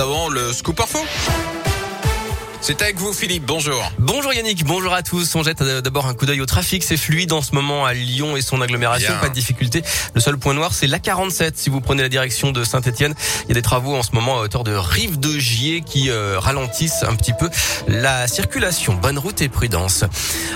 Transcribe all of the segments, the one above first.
avant le scoop info. C'est avec vous Philippe, bonjour. Bonjour Yannick, bonjour à tous. On jette d'abord un coup d'œil au trafic. C'est fluide en ce moment à Lyon et son agglomération, Bien. pas de difficulté. Le seul point noir, c'est l'A47. Si vous prenez la direction de Saint-Etienne, il y a des travaux en ce moment à hauteur de Rive de Gier qui euh, ralentissent un petit peu la circulation. Bonne route et prudence.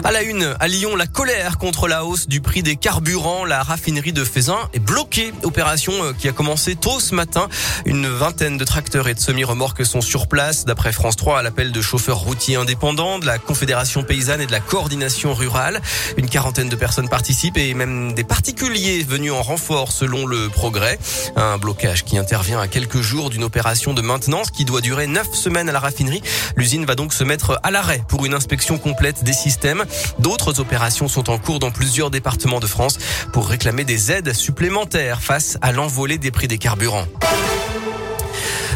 À la une, à Lyon, la colère contre la hausse du prix des carburants. La raffinerie de Fézin est bloquée. Opération euh, qui a commencé tôt ce matin. Une vingtaine de tracteurs et de semi-remorques sont sur place. D'après France 3, à l'appel de chauffeurs routiers indépendants, de la Confédération paysanne et de la coordination rurale. Une quarantaine de personnes participent et même des particuliers venus en renfort selon le progrès. Un blocage qui intervient à quelques jours d'une opération de maintenance qui doit durer neuf semaines à la raffinerie. L'usine va donc se mettre à l'arrêt pour une inspection complète des systèmes. D'autres opérations sont en cours dans plusieurs départements de France pour réclamer des aides supplémentaires face à l'envolée des prix des carburants.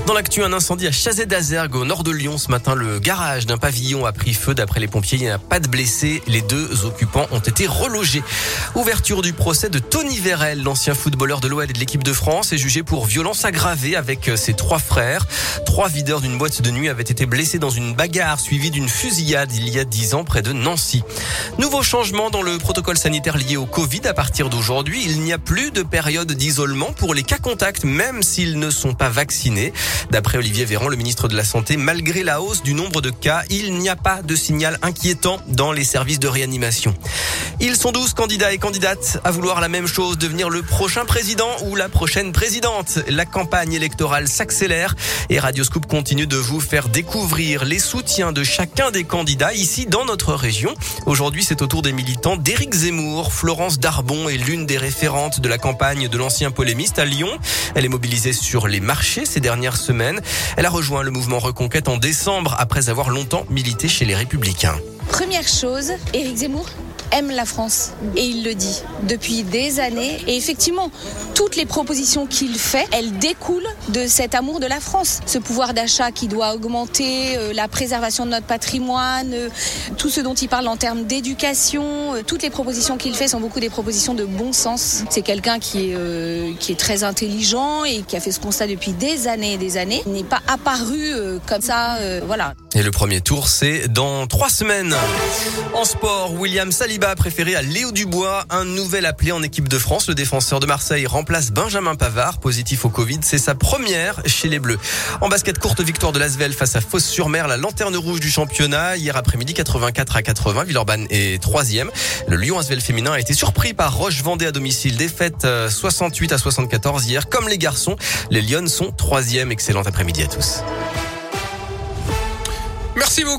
Dans l'actu, un incendie à Chazet d'Azergue au nord de Lyon. Ce matin, le garage d'un pavillon a pris feu. D'après les pompiers, il n'y a pas de blessés. Les deux occupants ont été relogés. Ouverture du procès de Tony Vérel, l'ancien footballeur de l'OL et de l'équipe de France, est jugé pour violence aggravée avec ses trois frères. Trois videurs d'une boîte de nuit avaient été blessés dans une bagarre suivie d'une fusillade il y a dix ans près de Nancy. Nouveau changement dans le protocole sanitaire lié au Covid. À partir d'aujourd'hui, il n'y a plus de période d'isolement pour les cas contacts, même s'ils ne sont pas vaccinés. D'après Olivier Véran, le ministre de la Santé, malgré la hausse du nombre de cas, il n'y a pas de signal inquiétant dans les services de réanimation. Ils sont 12 candidats et candidates à vouloir la même chose, devenir le prochain président ou la prochaine présidente. La campagne électorale s'accélère et Radioscoop continue de vous faire découvrir les soutiens de chacun des candidats ici dans notre région. Aujourd'hui, c'est au tour des militants d'Éric Zemmour. Florence Darbon est l'une des référentes de la campagne de l'ancien polémiste à Lyon. Elle est mobilisée sur les marchés ces dernières Elle a rejoint le mouvement Reconquête en décembre après avoir longtemps milité chez les Républicains. Première chose, Éric Zemmour aime la France. Et il le dit depuis des années. Et effectivement toutes les propositions qu'il fait elles découlent de cet amour de la France. Ce pouvoir d'achat qui doit augmenter euh, la préservation de notre patrimoine euh, tout ce dont il parle en termes d'éducation euh, toutes les propositions qu'il fait sont beaucoup des propositions de bon sens. C'est quelqu'un qui est qui est très intelligent et qui a fait ce constat depuis des années et des années. N'est pas apparu comme ça voilà. Et le premier tour, c'est dans trois semaines. En sport, William Saliba préféré à Léo Dubois, un nouvel appelé en équipe de France. Le défenseur de Marseille remplace Benjamin Pavard, positif au Covid. C'est sa première chez les Bleus. En basket, courte victoire de Lasvel face à Fos-sur-Mer, la lanterne rouge du championnat. Hier après-midi, 84 à 80. Villeurbanne est troisième. Le Lyon Asvel féminin a été surpris par Roche-Vendée à domicile. Défaite euh, 68 à 74 hier. Comme les garçons, les Lyonnes sont troisième. Excellent après-midi à tous. Merci beaucoup.